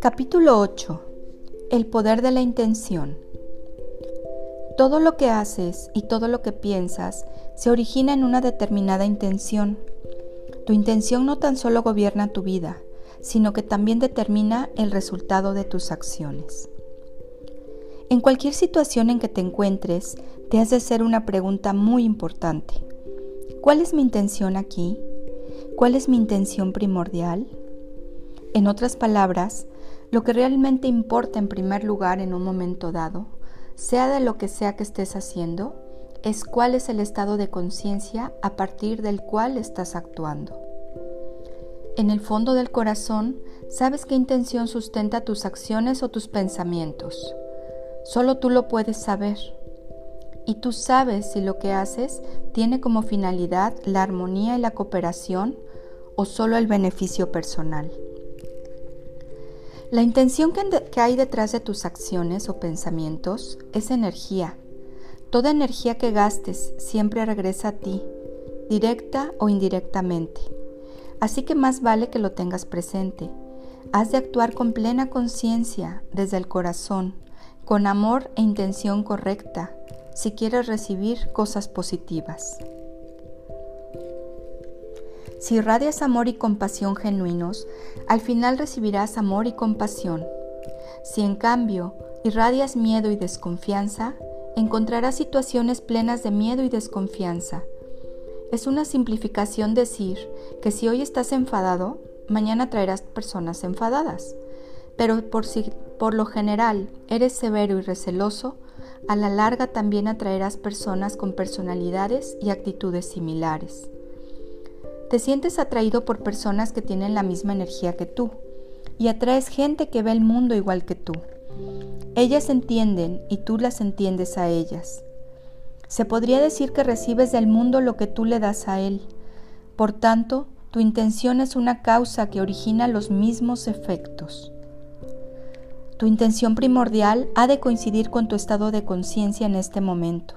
Capítulo 8. El poder de la intención. Todo lo que haces y todo lo que piensas se origina en una determinada intención. Tu intención no tan solo gobierna tu vida, sino que también determina el resultado de tus acciones. En cualquier situación en que te encuentres, te has de hacer una pregunta muy importante. ¿Cuál es mi intención aquí? ¿Cuál es mi intención primordial? En otras palabras, lo que realmente importa en primer lugar en un momento dado, sea de lo que sea que estés haciendo, es cuál es el estado de conciencia a partir del cual estás actuando. En el fondo del corazón, sabes qué intención sustenta tus acciones o tus pensamientos. Solo tú lo puedes saber. Y tú sabes si lo que haces tiene como finalidad la armonía y la cooperación o solo el beneficio personal. La intención que, hay detrás de tus acciones o pensamientos es energía. Toda energía que gastes siempre regresa a ti, directa o indirectamente. Así que más vale que lo tengas presente. Has de actuar con plena conciencia, desde el corazón, con amor e intención correcta, si quieres recibir cosas positivas. Si irradias amor y compasión genuinos, al final recibirás amor y compasión. Si en cambio irradias miedo y desconfianza, encontrarás situaciones plenas de miedo y desconfianza. Es una simplificación decir que si hoy estás enfadado, mañana traerás personas enfadadas. Pero por si por lo general eres severo y receloso, a la larga también atraerás personas con personalidades y actitudes similares. Te sientes atraído por personas que tienen la misma energía que tú y atraes gente que ve el mundo igual que tú. Ellas entienden y tú las entiendes a ellas. Se podría decir que recibes del mundo lo que tú le das a él. Por tanto, tu intención es una causa que origina los mismos efectos. Tu intención primordial ha de coincidir con tu estado de conciencia en este momento.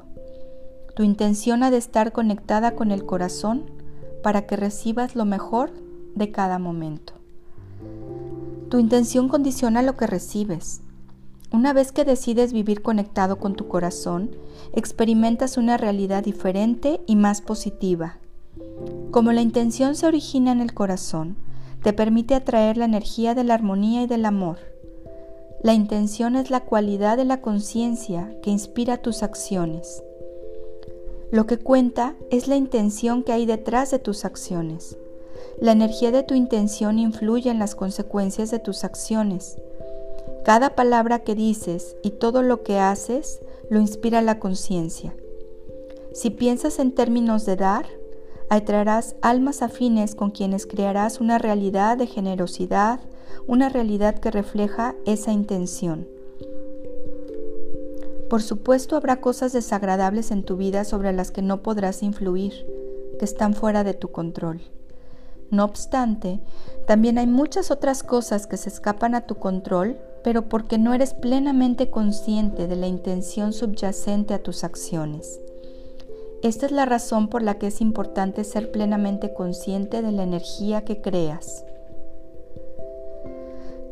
Tu intención ha de estar conectada con el corazón para que recibas lo mejor de cada momento. Tu intención condiciona lo que recibes. Una vez que decides vivir conectado con tu corazón, experimentas una realidad diferente y más positiva. Como la intención se origina en el corazón, te permite atraer la energía de la armonía y del amor. La intención es la cualidad de la conciencia que inspira tus acciones. Lo que cuenta es la intención que hay detrás de tus acciones. La energía de tu intención influye en las consecuencias de tus acciones. Cada palabra que dices y todo lo que haces lo inspira la conciencia. Si piensas en términos de dar, atraerás almas afines con quienes crearás una realidad de generosidad, una realidad que refleja esa intención. Por supuesto habrá cosas desagradables en tu vida sobre las que no podrás influir, que están fuera de tu control. No obstante, también hay muchas otras cosas que se escapan a tu control, pero porque no eres plenamente consciente de la intención subyacente a tus acciones. Esta es la razón por la que es importante ser plenamente consciente de la energía que creas.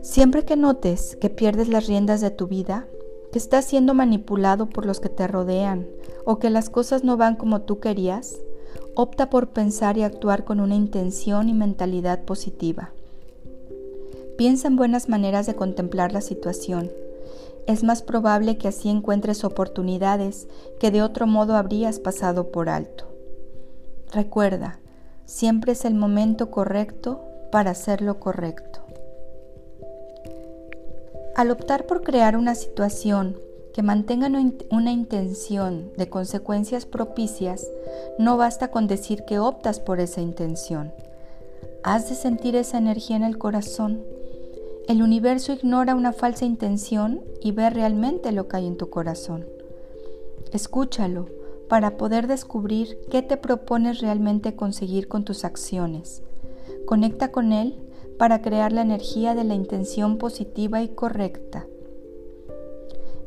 Siempre que notes que pierdes las riendas de tu vida, que estás siendo manipulado por los que te rodean o que las cosas no van como tú querías, opta por pensar y actuar con una intención y mentalidad positiva. Piensa en buenas maneras de contemplar la situación. Es más probable que así encuentres oportunidades que de otro modo habrías pasado por alto. Recuerda, siempre es el momento correcto para hacer lo correcto. Al optar por crear una situación que mantenga una intención de consecuencias propicias, no basta con decir que optas por esa intención. Has de sentir esa energía en el corazón. El universo ignora una falsa intención y ve realmente lo que hay en tu corazón. Escúchalo para poder descubrir qué te propones realmente conseguir con tus acciones. Conecta con él para crear la energía de la intención positiva y correcta.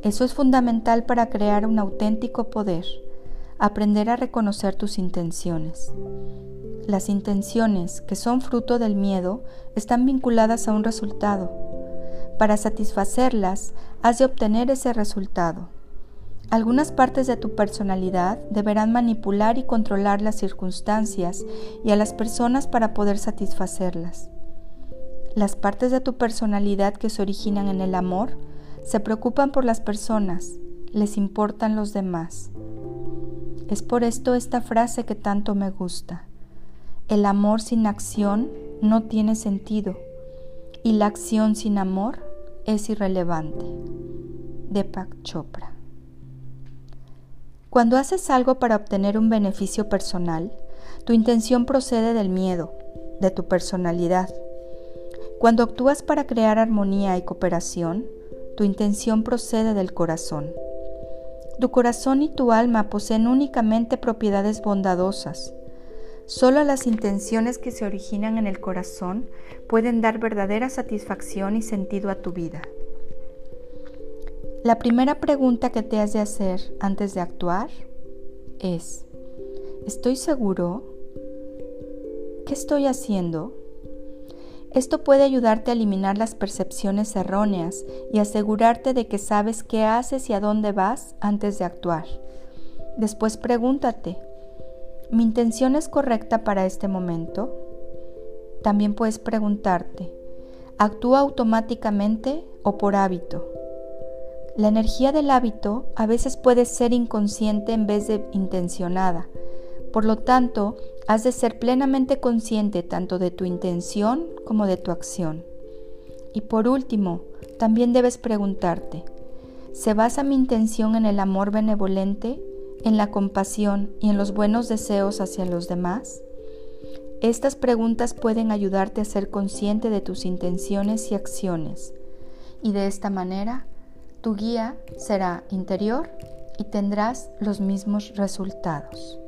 Eso es fundamental para crear un auténtico poder. aprender a reconocer tus intenciones. Las intenciones que son fruto del miedo están vinculadas a un resultado. Para satisfacerlas, has de obtener ese resultado. Algunas partes de tu personalidad deberán manipular y controlar las circunstancias y a las personas para poder satisfacerlas. Las partes de tu personalidad que se originan en el amor se preocupan por las personas, les importan los demás. Es por esto esta frase que tanto me gusta. El amor sin acción no tiene sentido y la acción sin amor es irrelevante. Deepak Chopra. Cuando haces algo para obtener un beneficio personal, tu intención procede del miedo, de tu personalidad. Cuando actúas para crear armonía y cooperación, tu intención procede del corazón. Tu corazón y tu alma poseen únicamente propiedades bondadosas. Solo las intenciones que se originan en el corazón pueden dar verdadera satisfacción y sentido a tu vida. La primera pregunta que te has de hacer antes de actuar es, ¿estoy seguro? ¿Qué estoy haciendo? Esto puede ayudarte a eliminar las percepciones erróneas y asegurarte de que sabes qué haces y a dónde vas antes de actuar. Después pregúntate, ¿mi intención es correcta para este momento? También puedes preguntarte, ¿actúa automáticamente o por hábito? La energía del hábito a veces puede ser inconsciente en vez de intencionada. Por lo tanto, has de ser plenamente consciente tanto de tu intención como de tu acción. Y por último, también debes preguntarte, ¿se basa mi intención en el amor benevolente, en la compasión y en los buenos deseos hacia los demás? Estas preguntas pueden ayudarte a ser consciente de tus intenciones y acciones y de esta manera tu guía será interior y tendrás los mismos resultados.